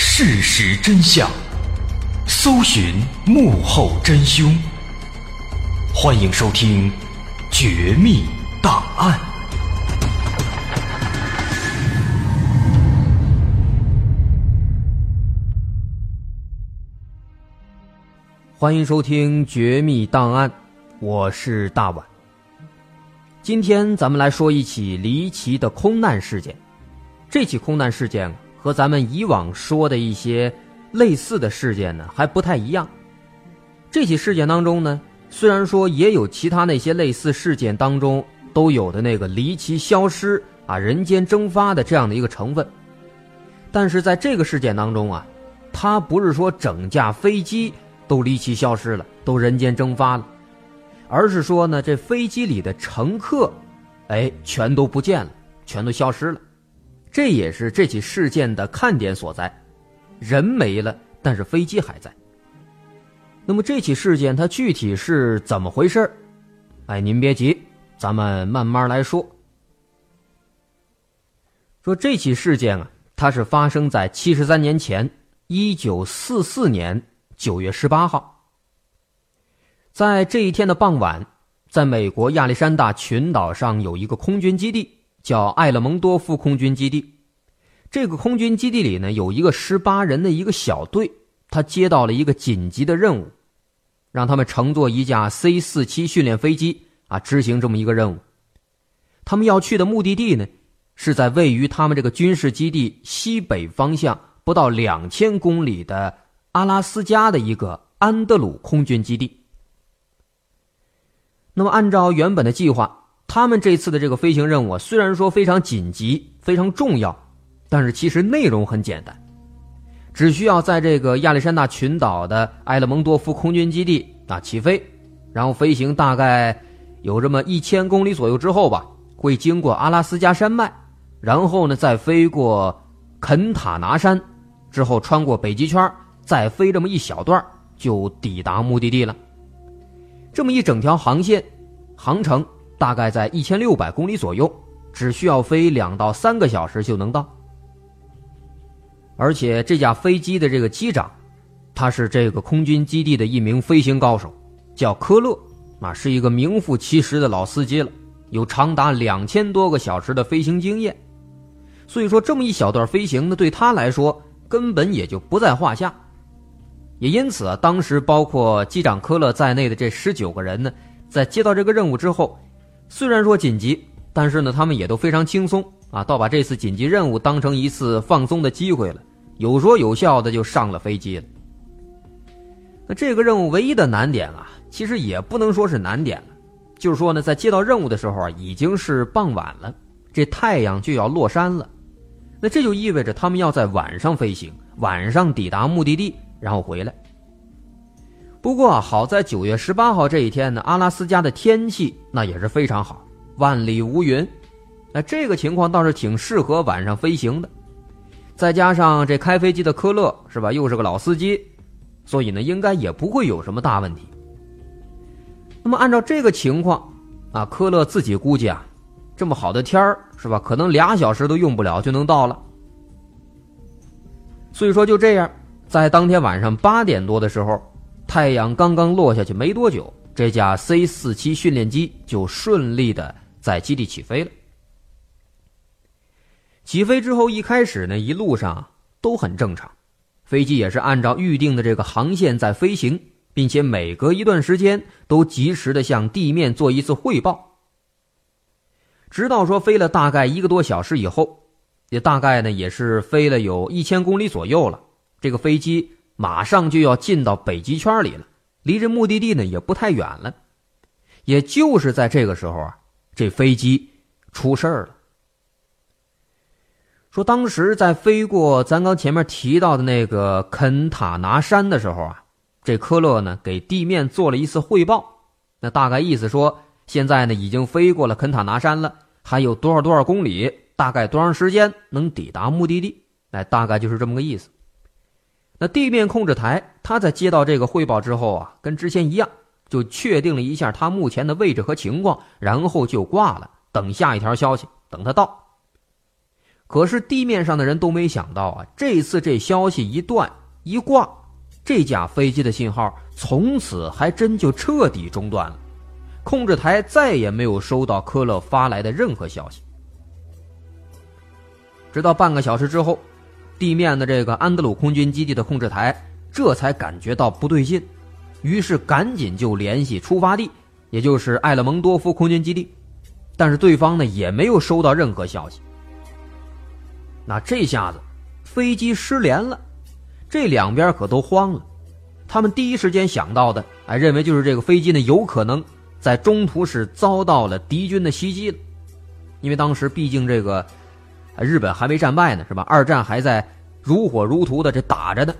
事实真相，搜寻幕后真凶。欢迎收听《绝密档案》。欢迎收听《绝密档案》，我是大碗。今天咱们来说一起离奇的空难事件。这起空难事件和咱们以往说的一些类似的事件呢还不太一样。这起事件当中呢，虽然说也有其他那些类似事件当中都有的那个离奇消失啊、人间蒸发的这样的一个成分，但是在这个事件当中啊，它不是说整架飞机。都离奇消失了，都人间蒸发了，而是说呢，这飞机里的乘客，哎，全都不见了，全都消失了，这也是这起事件的看点所在，人没了，但是飞机还在。那么这起事件它具体是怎么回事哎，您别急，咱们慢慢来说。说这起事件啊，它是发生在七十三年前，一九四四年。九月十八号，在这一天的傍晚，在美国亚历山大群岛上有一个空军基地，叫艾勒蒙多夫空军基地。这个空军基地里呢，有一个十八人的一个小队，他接到了一个紧急的任务，让他们乘坐一架 C 四七训练飞机啊，执行这么一个任务。他们要去的目的地呢，是在位于他们这个军事基地西北方向不到两千公里的。阿拉斯加的一个安德鲁空军基地。那么，按照原本的计划，他们这次的这个飞行任务虽然说非常紧急、非常重要，但是其实内容很简单，只需要在这个亚历山大群岛的埃勒蒙多夫空军基地啊起飞，然后飞行大概有这么一千公里左右之后吧，会经过阿拉斯加山脉，然后呢再飞过肯塔拿山，之后穿过北极圈。再飞这么一小段就抵达目的地了。这么一整条航线，航程大概在一千六百公里左右，只需要飞两到三个小时就能到。而且这架飞机的这个机长，他是这个空军基地的一名飞行高手，叫科勒，啊，是一个名副其实的老司机了，有长达两千多个小时的飞行经验。所以说，这么一小段飞行呢，对他来说根本也就不在话下。也因此啊，当时包括机长科勒在内的这十九个人呢，在接到这个任务之后，虽然说紧急，但是呢，他们也都非常轻松啊，倒把这次紧急任务当成一次放松的机会了，有说有笑的就上了飞机了。那这个任务唯一的难点啊，其实也不能说是难点了，就是说呢，在接到任务的时候啊，已经是傍晚了，这太阳就要落山了，那这就意味着他们要在晚上飞行，晚上抵达目的地。然后回来。不过好在九月十八号这一天呢，阿拉斯加的天气那也是非常好，万里无云。那这个情况倒是挺适合晚上飞行的。再加上这开飞机的科勒是吧，又是个老司机，所以呢，应该也不会有什么大问题。那么按照这个情况啊，科勒自己估计啊，这么好的天儿是吧，可能俩小时都用不了就能到了。所以说就这样。在当天晚上八点多的时候，太阳刚刚落下去没多久，这架 C 四七训练机就顺利的在基地起飞了。起飞之后，一开始呢，一路上都很正常，飞机也是按照预定的这个航线在飞行，并且每隔一段时间都及时的向地面做一次汇报。直到说飞了大概一个多小时以后，也大概呢也是飞了有一千公里左右了。这个飞机马上就要进到北极圈里了，离这目的地呢也不太远了。也就是在这个时候啊，这飞机出事儿了。说当时在飞过咱刚前面提到的那个肯塔拿山的时候啊，这科勒呢给地面做了一次汇报，那大概意思说现在呢已经飞过了肯塔拿山了，还有多少多少公里，大概多长时间能抵达目的地？哎，大概就是这么个意思。那地面控制台，他在接到这个汇报之后啊，跟之前一样，就确定了一下他目前的位置和情况，然后就挂了，等下一条消息，等他到。可是地面上的人都没想到啊，这次这消息一断一挂，这架飞机的信号从此还真就彻底中断了，控制台再也没有收到科勒发来的任何消息。直到半个小时之后，地面的这个安德鲁空军基地的控制台这才感觉到不对劲，于是赶紧就联系出发地，也就是埃勒蒙多夫空军基地，但是对方呢也没有收到任何消息。那这下子，飞机失联了，这两边可都慌了。他们第一时间想到的，哎，认为就是这个飞机呢有可能在中途是遭到了敌军的袭击了，因为当时毕竟这个日本还没战败呢，是吧？二战还在如火如荼的这打着呢，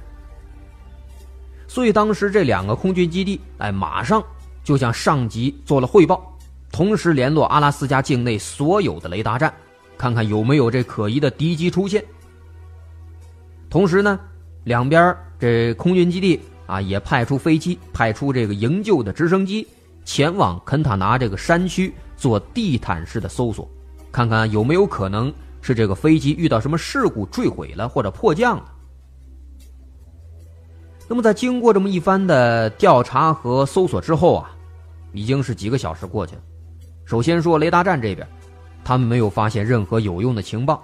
所以当时这两个空军基地，哎，马上就向上级做了汇报，同时联络阿拉斯加境内所有的雷达站。看看有没有这可疑的敌机出现。同时呢，两边这空军基地啊也派出飞机，派出这个营救的直升机前往肯塔拿这个山区做地毯式的搜索，看看有没有可能是这个飞机遇到什么事故坠毁了或者迫降了。那么在经过这么一番的调查和搜索之后啊，已经是几个小时过去了。首先说雷达站这边。他们没有发现任何有用的情报，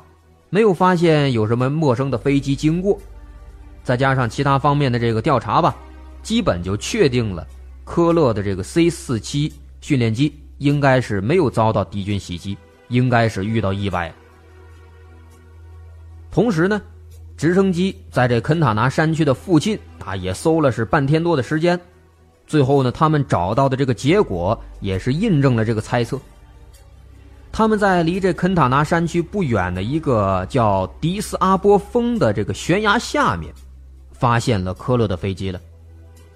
没有发现有什么陌生的飞机经过，再加上其他方面的这个调查吧，基本就确定了科勒的这个 C 四七训练机应该是没有遭到敌军袭击，应该是遇到意外了。同时呢，直升机在这肯塔拿山区的附近啊也搜了是半天多的时间，最后呢，他们找到的这个结果也是印证了这个猜测。他们在离这肯塔拿山区不远的一个叫迪斯阿波峰的这个悬崖下面，发现了科勒的飞机了。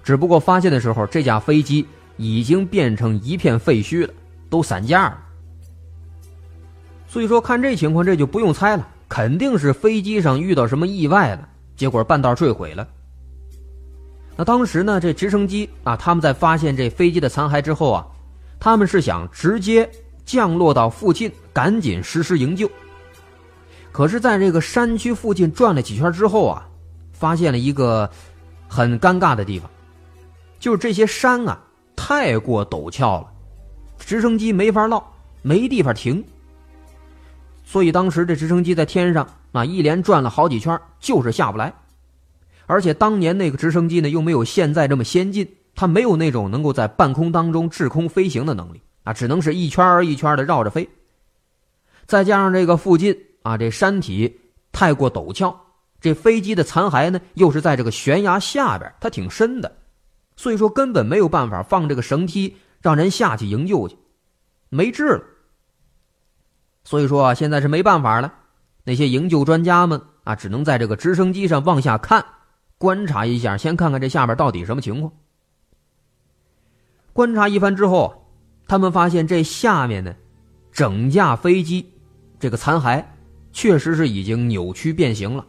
只不过发现的时候，这架飞机已经变成一片废墟了，都散架了。所以说，看这情况，这就不用猜了，肯定是飞机上遇到什么意外了，结果半道坠毁了。那当时呢，这直升机啊，他们在发现这飞机的残骸之后啊，他们是想直接。降落到附近，赶紧实施营救。可是，在这个山区附近转了几圈之后啊，发现了一个很尴尬的地方，就是这些山啊太过陡峭了，直升机没法落，没地方停。所以当时这直升机在天上啊一连转了好几圈，就是下不来。而且当年那个直升机呢又没有现在这么先进，它没有那种能够在半空当中滞空飞行的能力。啊，只能是一圈一圈的绕着飞。再加上这个附近啊，这山体太过陡峭，这飞机的残骸呢又是在这个悬崖下边，它挺深的，所以说根本没有办法放这个绳梯让人下去营救去，没治了。所以说啊，现在是没办法了，那些营救专家们啊，只能在这个直升机上往下看，观察一下，先看看这下边到底什么情况。观察一番之后。他们发现这下面呢，整架飞机这个残骸确实是已经扭曲变形了，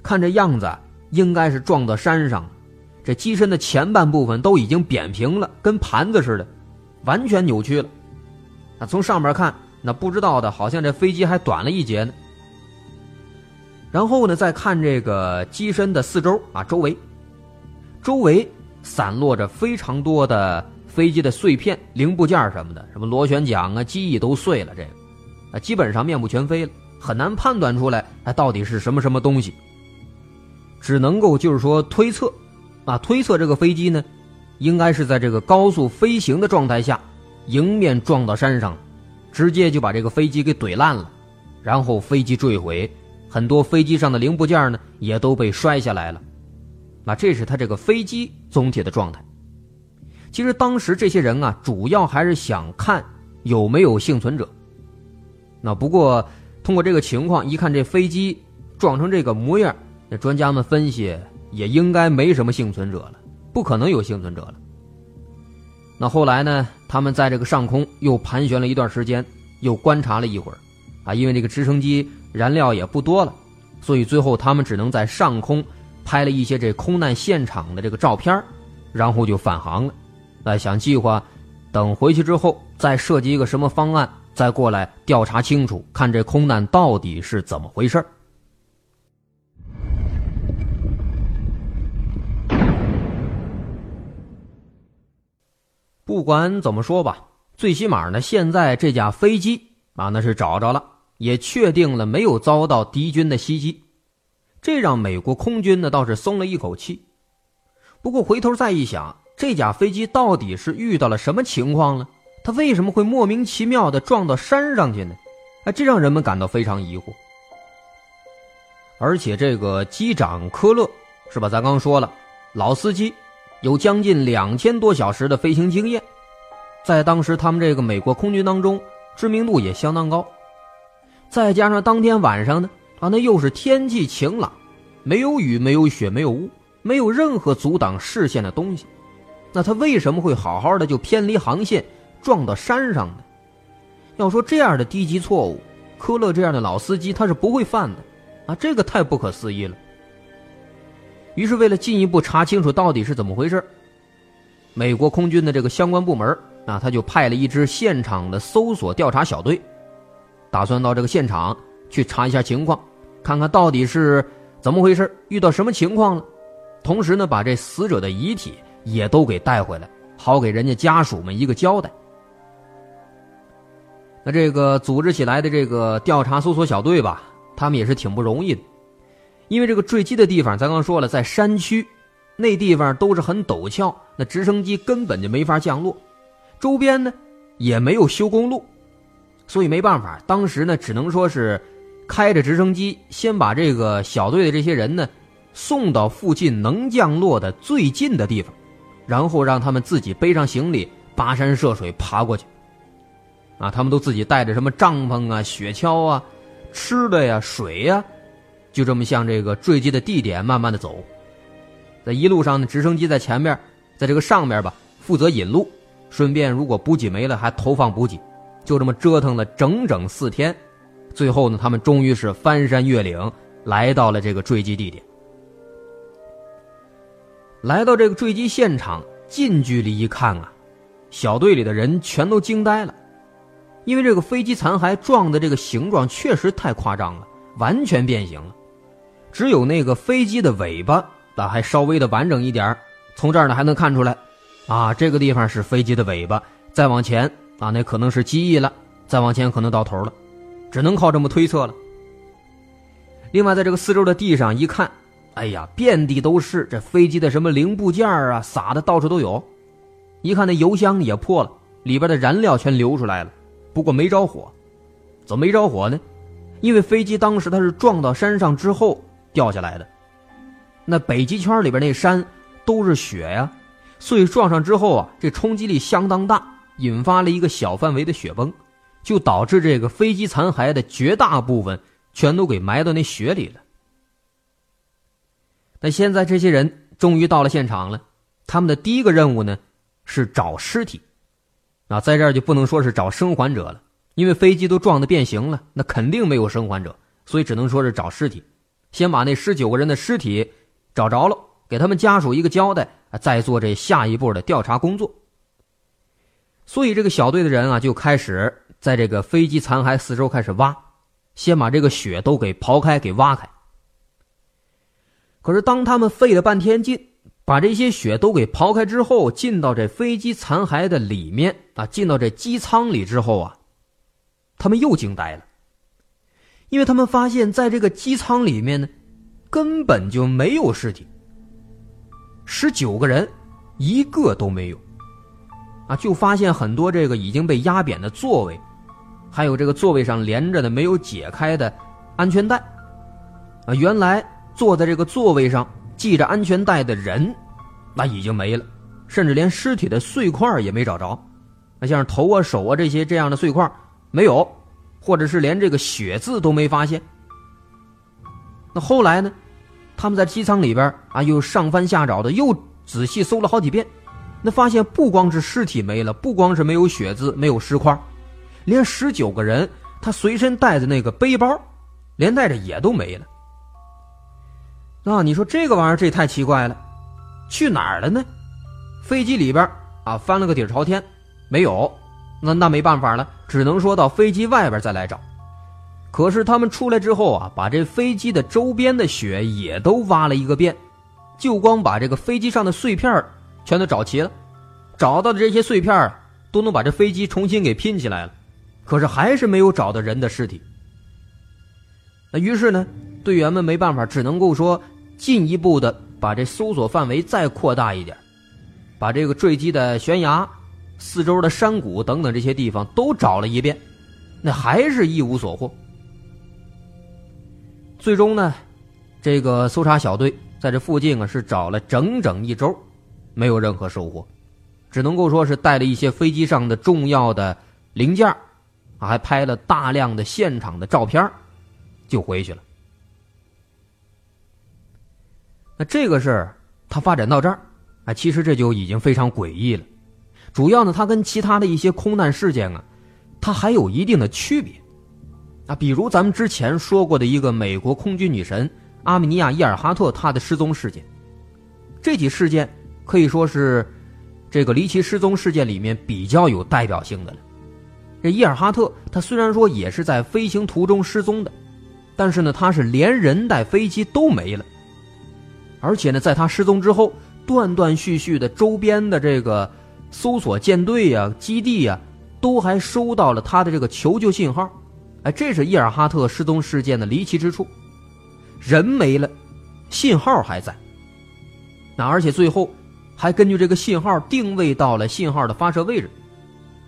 看这样子应该是撞到山上，这机身的前半部分都已经扁平了，跟盘子似的，完全扭曲了。那从上面看，那不知道的好像这飞机还短了一截呢。然后呢，再看这个机身的四周啊，周围，周围散落着非常多的。飞机的碎片、零部件什么的，什么螺旋桨啊、机翼都碎了，这个啊基本上面目全非了，很难判断出来它到底是什么什么东西。只能够就是说推测，啊推测这个飞机呢，应该是在这个高速飞行的状态下，迎面撞到山上，直接就把这个飞机给怼烂了，然后飞机坠毁，很多飞机上的零部件呢也都被摔下来了，那这是他这个飞机总体的状态。其实当时这些人啊，主要还是想看有没有幸存者。那不过通过这个情况一看，这飞机撞成这个模样，那专家们分析也应该没什么幸存者了，不可能有幸存者了。那后来呢，他们在这个上空又盘旋了一段时间，又观察了一会儿，啊，因为这个直升机燃料也不多了，所以最后他们只能在上空拍了一些这空难现场的这个照片，然后就返航了。那，想计划，等回去之后再设计一个什么方案，再过来调查清楚，看这空难到底是怎么回事不管怎么说吧，最起码呢，现在这架飞机啊，那是找着了，也确定了没有遭到敌军的袭击，这让美国空军呢倒是松了一口气。不过回头再一想，这架飞机到底是遇到了什么情况了？它为什么会莫名其妙的撞到山上去呢？哎，这让人们感到非常疑惑。而且这个机长科勒是吧？咱刚说了，老司机，有将近两千多小时的飞行经验，在当时他们这个美国空军当中知名度也相当高。再加上当天晚上呢，啊，那又是天气晴朗，没有雨，没有雪，没有雾，没有任何阻挡视线的东西，那他为什么会好好的就偏离航线？撞到山上的，要说这样的低级错误，科勒这样的老司机他是不会犯的，啊，这个太不可思议了。于是为了进一步查清楚到底是怎么回事，美国空军的这个相关部门啊，他就派了一支现场的搜索调查小队，打算到这个现场去查一下情况，看看到底是怎么回事，遇到什么情况了，同时呢，把这死者的遗体也都给带回来，好给人家家属们一个交代。那这个组织起来的这个调查搜索小队吧，他们也是挺不容易的，因为这个坠机的地方，咱刚说了，在山区，那地方都是很陡峭，那直升机根本就没法降落，周边呢也没有修公路，所以没办法，当时呢只能说是开着直升机，先把这个小队的这些人呢送到附近能降落的最近的地方，然后让他们自己背上行李，跋山涉水爬过去。啊，他们都自己带着什么帐篷啊、雪橇啊、吃的呀、水呀，就这么向这个坠机的地点慢慢的走。在一路上呢，直升机在前面，在这个上面吧，负责引路，顺便如果补给没了还投放补给，就这么折腾了整整四天。最后呢，他们终于是翻山越岭，来到了这个坠机地点。来到这个坠机现场，近距离一看啊，小队里的人全都惊呆了。因为这个飞机残骸撞的这个形状确实太夸张了，完全变形了，只有那个飞机的尾巴啊还稍微的完整一点从这儿呢还能看出来，啊这个地方是飞机的尾巴，再往前啊那可能是机翼了，再往前可能到头了，只能靠这么推测了。另外，在这个四周的地上一看，哎呀，遍地都是这飞机的什么零部件啊，撒的到处都有，一看那油箱也破了，里边的燃料全流出来了。不过没着火，怎么没着火呢？因为飞机当时它是撞到山上之后掉下来的，那北极圈里边那山都是雪呀，所以撞上之后啊，这冲击力相当大，引发了一个小范围的雪崩，就导致这个飞机残骸的绝大部分全都给埋到那雪里了。那现在这些人终于到了现场了，他们的第一个任务呢是找尸体。啊，在这儿就不能说是找生还者了，因为飞机都撞得变形了，那肯定没有生还者，所以只能说是找尸体。先把那十九个人的尸体找着了，给他们家属一个交代，再做这下一步的调查工作。所以这个小队的人啊，就开始在这个飞机残骸四周开始挖，先把这个雪都给刨开，给挖开。可是当他们费了半天劲。把这些雪都给刨开之后，进到这飞机残骸的里面啊，进到这机舱里之后啊，他们又惊呆了，因为他们发现，在这个机舱里面呢，根本就没有尸体，十九个人一个都没有，啊，就发现很多这个已经被压扁的座位，还有这个座位上连着的没有解开的安全带，啊，原来坐在这个座位上。系着安全带的人，那已经没了，甚至连尸体的碎块也没找着。那像是头啊、手啊这些这样的碎块没有，或者是连这个血渍都没发现。那后来呢？他们在机舱里边啊，又上翻下找的，又仔细搜了好几遍，那发现不光是尸体没了，不光是没有血渍、没有尸块，连十九个人他随身带的那个背包，连带着也都没了。啊，你说这个玩意儿这太奇怪了，去哪儿了呢？飞机里边啊翻了个底朝天，没有，那那没办法了，只能说到飞机外边再来找。可是他们出来之后啊，把这飞机的周边的雪也都挖了一个遍，就光把这个飞机上的碎片全都找齐了，找到的这些碎片啊都能把这飞机重新给拼起来了，可是还是没有找到人的尸体。那于是呢，队员们没办法，只能够说进一步的把这搜索范围再扩大一点，把这个坠机的悬崖、四周的山谷等等这些地方都找了一遍，那还是一无所获。最终呢，这个搜查小队在这附近啊是找了整整一周，没有任何收获，只能够说是带了一些飞机上的重要的零件啊，还拍了大量的现场的照片就回去了。那这个事儿它发展到这儿，啊，其实这就已经非常诡异了。主要呢，它跟其他的一些空难事件啊，它还有一定的区别。啊，比如咱们之前说过的一个美国空军女神阿米尼亚·伊尔哈特她的失踪事件，这起事件可以说是这个离奇失踪事件里面比较有代表性的了。这伊尔哈特她虽然说也是在飞行途中失踪的，但是呢，她是连人带飞机都没了，而且呢，在她失踪之后，断断续续的周边的这个搜索舰队呀、基地呀，都还收到了他的这个求救信号。哎，这是伊尔哈特失踪事件的离奇之处，人没了，信号还在。那而且最后还根据这个信号定位到了信号的发射位置，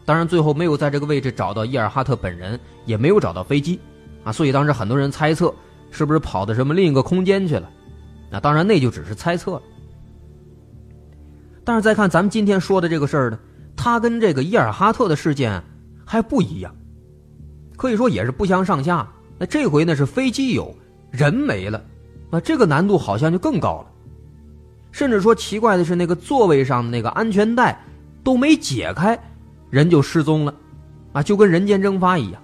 当然最后没有在这个位置找到伊尔哈特本人，也没有找到飞机，啊，所以当时很多人猜测是不是跑到什么另一个空间去了，那当然那就只是猜测了。但是再看咱们今天说的这个事儿呢，它跟这个伊尔哈特的事件还不一样。可以说也是不相上下。那这回呢是飞机有人没了，那这个难度好像就更高了。甚至说奇怪的是，那个座位上的那个安全带都没解开，人就失踪了，啊，就跟人间蒸发一样。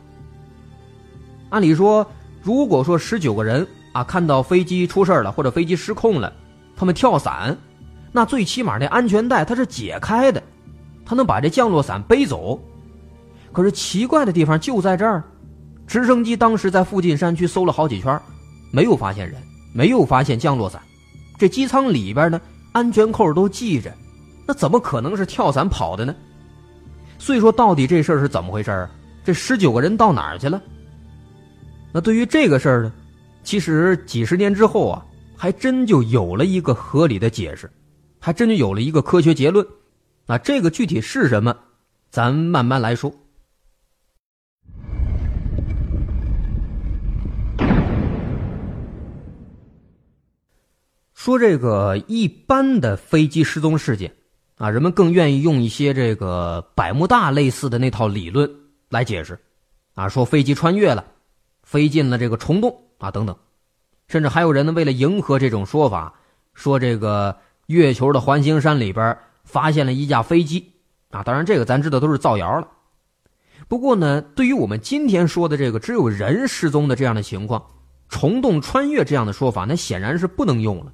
按理说，如果说十九个人啊看到飞机出事了或者飞机失控了，他们跳伞，那最起码那安全带它是解开的，它能把这降落伞背走。可是奇怪的地方就在这儿，直升机当时在附近山区搜了好几圈，没有发现人，没有发现降落伞。这机舱里边呢，安全扣都系着，那怎么可能是跳伞跑的呢？所以说，到底这事儿是怎么回事儿？这十九个人到哪儿去了？那对于这个事儿呢，其实几十年之后啊，还真就有了一个合理的解释，还真就有了一个科学结论。那这个具体是什么，咱慢慢来说。说这个一般的飞机失踪事件，啊，人们更愿意用一些这个百慕大类似的那套理论来解释，啊，说飞机穿越了，飞进了这个虫洞啊等等，甚至还有人呢为了迎合这种说法，说这个月球的环形山里边发现了一架飞机，啊，当然这个咱知道都是造谣了。不过呢，对于我们今天说的这个只有人失踪的这样的情况，虫洞穿越这样的说法，那显然是不能用了。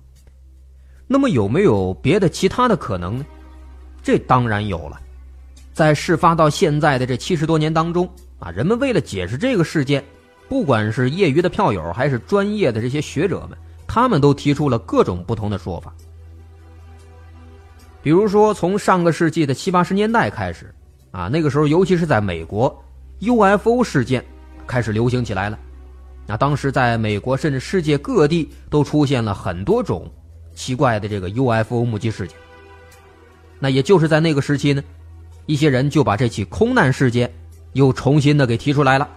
那么有没有别的其他的可能呢？这当然有了，在事发到现在的这七十多年当中啊，人们为了解释这个事件，不管是业余的票友还是专业的这些学者们，他们都提出了各种不同的说法。比如说，从上个世纪的七八十年代开始，啊，那个时候尤其是在美国，UFO 事件开始流行起来了。那当时在美国甚至世界各地都出现了很多种。奇怪的这个 UFO 目击事件，那也就是在那个时期呢，一些人就把这起空难事件又重新的给提出来了，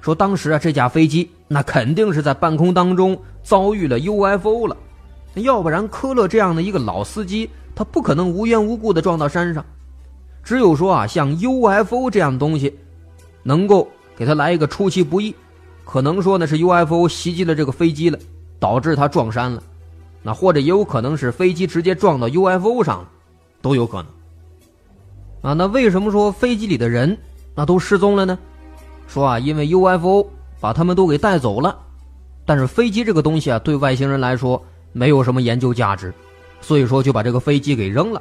说当时啊这架飞机那肯定是在半空当中遭遇了 UFO 了，要不然科勒这样的一个老司机他不可能无缘无故的撞到山上，只有说啊像 UFO 这样的东西，能够给他来一个出其不意，可能说呢是 UFO 袭击了这个飞机了，导致他撞山了。那或者也有可能是飞机直接撞到 UFO 上了，都有可能。啊，那为什么说飞机里的人那都失踪了呢？说啊，因为 UFO 把他们都给带走了，但是飞机这个东西啊，对外星人来说没有什么研究价值，所以说就把这个飞机给扔了。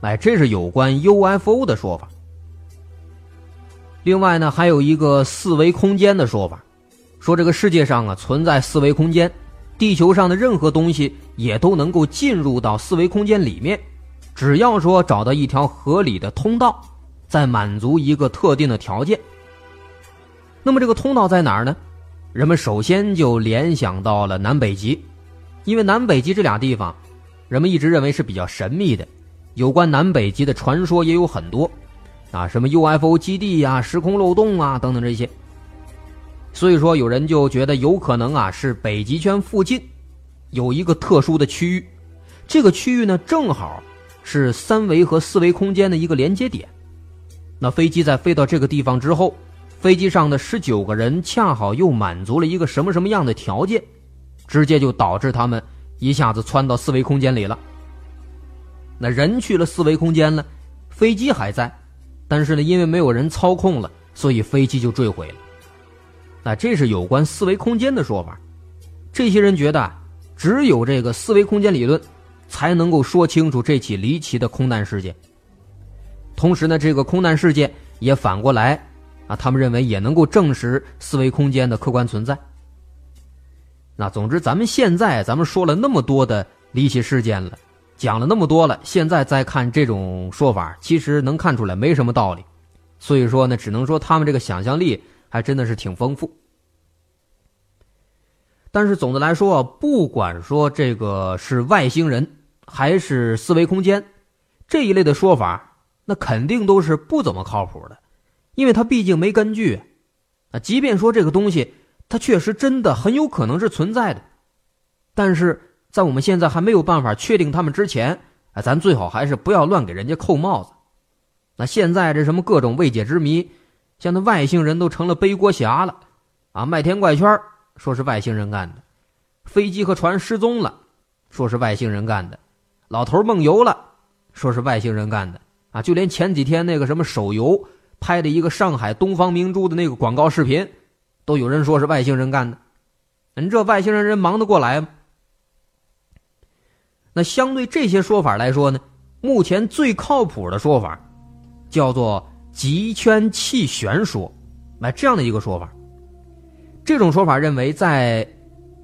哎，这是有关 UFO 的说法。另外呢，还有一个四维空间的说法，说这个世界上啊存在四维空间，地球上的任何东西也都能够进入到四维空间里面，只要说找到一条合理的通道，再满足一个特定的条件。那么这个通道在哪儿呢？人们首先就联想到了南北极，因为南北极这俩地方，人们一直认为是比较神秘的，有关南北极的传说也有很多。啊，什么 UFO 基地呀、时空漏洞啊等等这些，所以说有人就觉得有可能啊是北极圈附近有一个特殊的区域，这个区域呢正好是三维和四维空间的一个连接点。那飞机在飞到这个地方之后，飞机上的十九个人恰好又满足了一个什么什么样的条件，直接就导致他们一下子窜到四维空间里了。那人去了四维空间了，飞机还在。但是呢，因为没有人操控了，所以飞机就坠毁了。那这是有关四维空间的说法。这些人觉得，只有这个四维空间理论，才能够说清楚这起离奇的空难事件。同时呢，这个空难事件也反过来，啊，他们认为也能够证实四维空间的客观存在。那总之，咱们现在咱们说了那么多的离奇事件了。讲了那么多了，现在再看这种说法，其实能看出来没什么道理。所以说呢，只能说他们这个想象力还真的是挺丰富。但是总的来说，不管说这个是外星人还是四维空间这一类的说法，那肯定都是不怎么靠谱的，因为它毕竟没根据。啊，即便说这个东西它确实真的很有可能是存在的，但是。在我们现在还没有办法确定他们之前，哎，咱最好还是不要乱给人家扣帽子。那现在这什么各种未解之谜，像那外星人都成了背锅侠了，啊，麦田怪圈说是外星人干的，飞机和船失踪了，说是外星人干的，老头梦游了，说是外星人干的，啊，就连前几天那个什么手游拍的一个上海东方明珠的那个广告视频，都有人说是外星人干的。你这外星人人忙得过来吗？那相对这些说法来说呢，目前最靠谱的说法，叫做极圈气旋说，那这样的一个说法。这种说法认为，在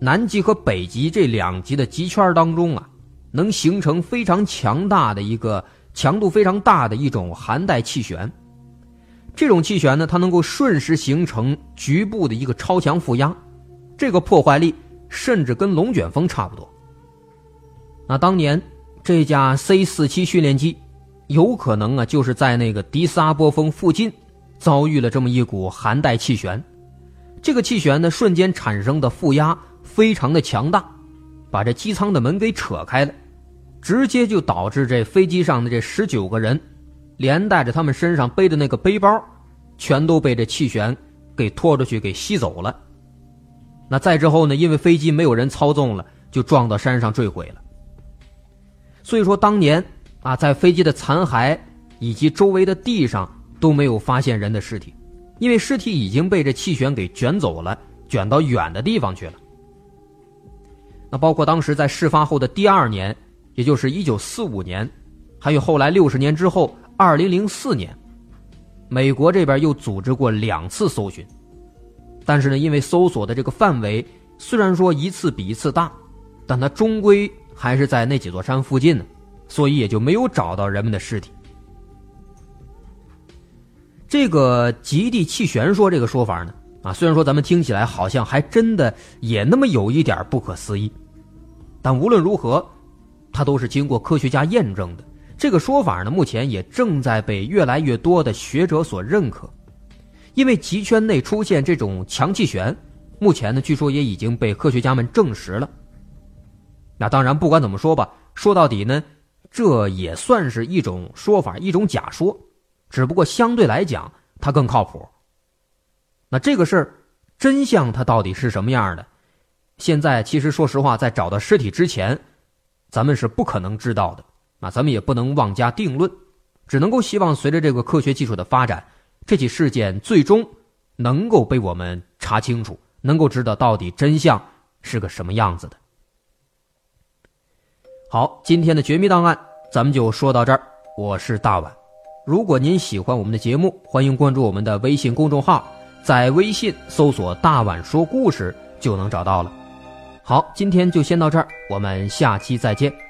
南极和北极这两极的极圈当中啊，能形成非常强大的一个强度非常大的一种寒带气旋。这种气旋呢，它能够瞬时形成局部的一个超强负压，这个破坏力甚至跟龙卷风差不多。那当年这架 C 四七训练机，有可能啊，就是在那个迪斯阿波峰附近，遭遇了这么一股寒带气旋。这个气旋呢，瞬间产生的负压非常的强大，把这机舱的门给扯开了，直接就导致这飞机上的这十九个人，连带着他们身上背的那个背包，全都被这气旋给拖出去给吸走了。那再之后呢，因为飞机没有人操纵了，就撞到山上坠毁了。所以说，当年啊，在飞机的残骸以及周围的地上都没有发现人的尸体，因为尸体已经被这气旋给卷走了，卷到远的地方去了。那包括当时在事发后的第二年，也就是一九四五年，还有后来六十年之后，二零零四年，美国这边又组织过两次搜寻，但是呢，因为搜索的这个范围虽然说一次比一次大，但它终归。还是在那几座山附近呢，所以也就没有找到人们的尸体。这个极地气旋说这个说法呢，啊，虽然说咱们听起来好像还真的也那么有一点不可思议，但无论如何，它都是经过科学家验证的。这个说法呢，目前也正在被越来越多的学者所认可，因为极圈内出现这种强气旋，目前呢，据说也已经被科学家们证实了。那当然，不管怎么说吧，说到底呢，这也算是一种说法，一种假说，只不过相对来讲，它更靠谱。那这个事儿真相它到底是什么样的？现在其实说实话，在找到尸体之前，咱们是不可能知道的。啊，咱们也不能妄加定论，只能够希望随着这个科学技术的发展，这起事件最终能够被我们查清楚，能够知道到底真相是个什么样子的。好，今天的绝密档案咱们就说到这儿。我是大碗，如果您喜欢我们的节目，欢迎关注我们的微信公众号，在微信搜索“大碗说故事”就能找到了。好，今天就先到这儿，我们下期再见。